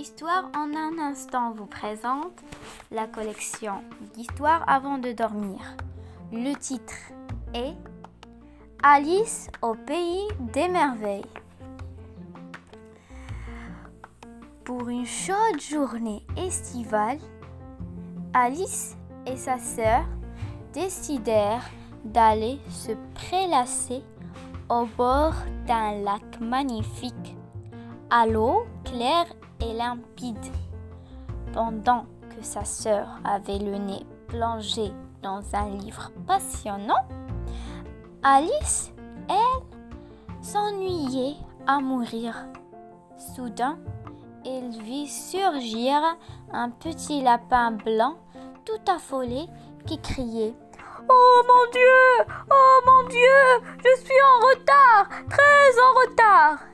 Histoire en un instant vous présente la collection d'histoires avant de dormir. Le titre est Alice au pays des merveilles. Pour une chaude journée estivale, Alice et sa sœur décidèrent d'aller se prélasser au bord d'un lac magnifique, à l'eau claire limpide. Pendant que sa sœur avait le nez plongé dans un livre passionnant, Alice, elle, s'ennuyait à mourir. Soudain, elle vit surgir un petit lapin blanc tout affolé qui criait Oh mon Dieu Oh mon Dieu Je suis en retard Très en retard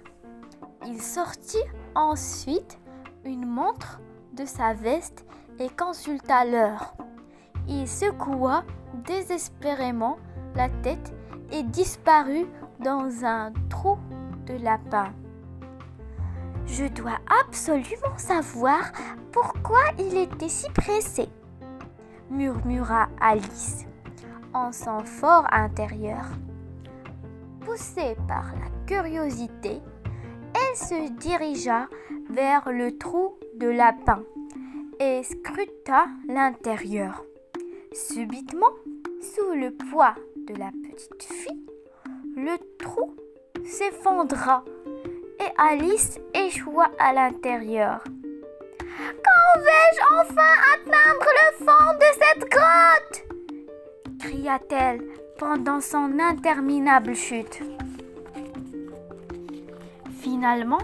sortit ensuite une montre de sa veste et consulta l'heure. Il secoua désespérément la tête et disparut dans un trou de lapin. Je dois absolument savoir pourquoi il était si pressé, murmura Alice en son fort intérieur. Poussée par la curiosité, se dirigea vers le trou de lapin et scruta l'intérieur. Subitement, sous le poids de la petite fille, le trou s'effondra et Alice échoua à l'intérieur. Quand vais-je enfin atteindre le fond de cette grotte? cria-t-elle pendant son interminable chute. Finalement,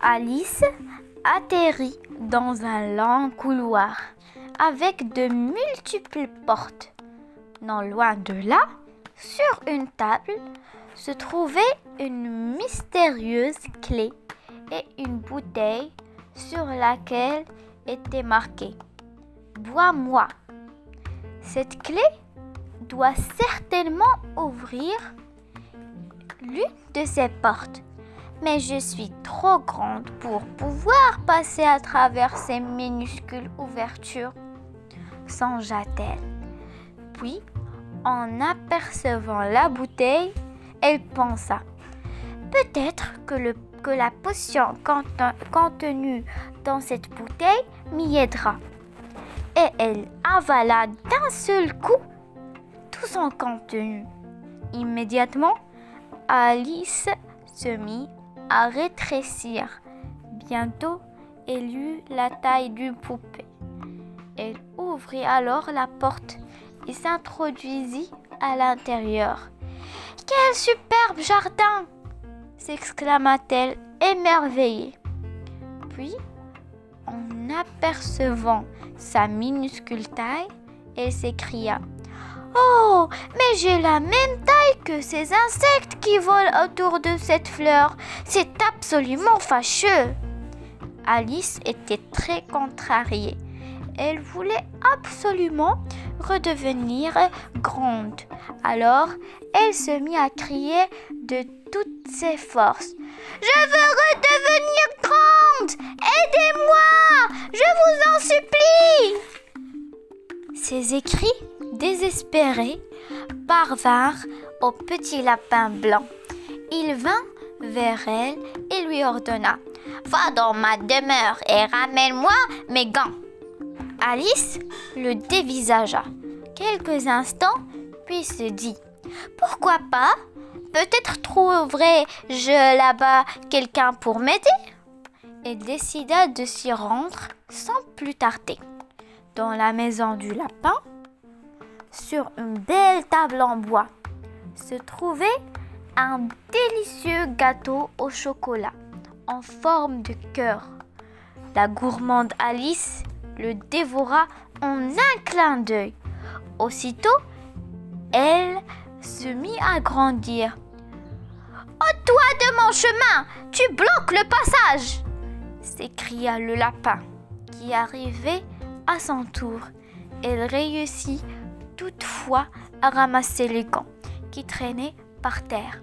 Alice atterrit dans un long couloir avec de multiples portes. Non loin de là, sur une table, se trouvait une mystérieuse clé et une bouteille sur laquelle était marqué Bois-moi. Cette clé doit certainement ouvrir l'une de ces portes, mais je suis trop grande pour pouvoir passer à travers ces minuscules ouvertures, songea-t-elle. Puis, en apercevant la bouteille, elle pensa Peut-être que, la potion contenue dans cette bouteille m'y aidera. Et elle avala d'un seul coup tout son contenu. Immédiatement, Alice se mit à rétrécir. Bientôt, elle eut la taille d'une poupée. Elle ouvrit alors la porte et s'introduisit à l'intérieur. Quel superbe jardin s'exclama-t-elle émerveillée. Puis, en apercevant sa minuscule taille, elle s'écria Oh, mais j'ai la même taille que ces insectes qui volent autour de cette fleur. C'est absolument fâcheux. Alice était très contrariée. Elle voulait absolument redevenir grande. Alors, elle se mit à crier de toutes ses forces. Je veux redevenir grande Aidez-moi Je vous en supplie Ses écrits désespérés parvinrent au petit lapin blanc. Il vint vers elle et lui ordonna Va dans ma demeure et ramène-moi mes gants. Alice le dévisagea quelques instants, puis se dit Pourquoi pas? Peut-être trouverai-je là-bas quelqu'un pour m'aider Elle décida de s'y rendre sans plus tarder. Dans la maison du lapin, sur une belle table en bois, se trouvait un délicieux gâteau au chocolat en forme de cœur. La gourmande Alice le dévora en un clin d'œil. Aussitôt, elle se mit à grandir. Ôte-toi de mon chemin, tu bloques le passage s'écria le lapin, qui arrivait à son tour. Elle réussit toutefois à ramasser les gants qui traînaient par terre.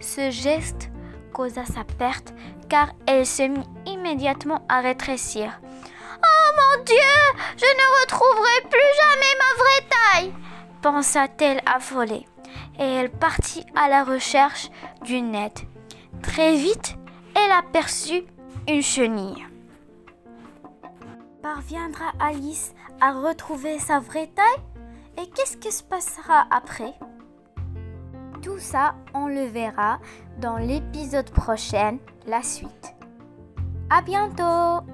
Ce geste causa sa perte car elle se mit immédiatement à rétrécir. Oh mon Dieu, je ne retrouverai plus jamais ma vraie taille, pensa-t-elle affolée, et elle partit à la recherche d'une aide. Très vite, elle aperçut une chenille. Parviendra Alice à retrouver sa vraie taille Et qu'est-ce qui se passera après? Tout ça, on le verra dans l'épisode prochain, la suite. À bientôt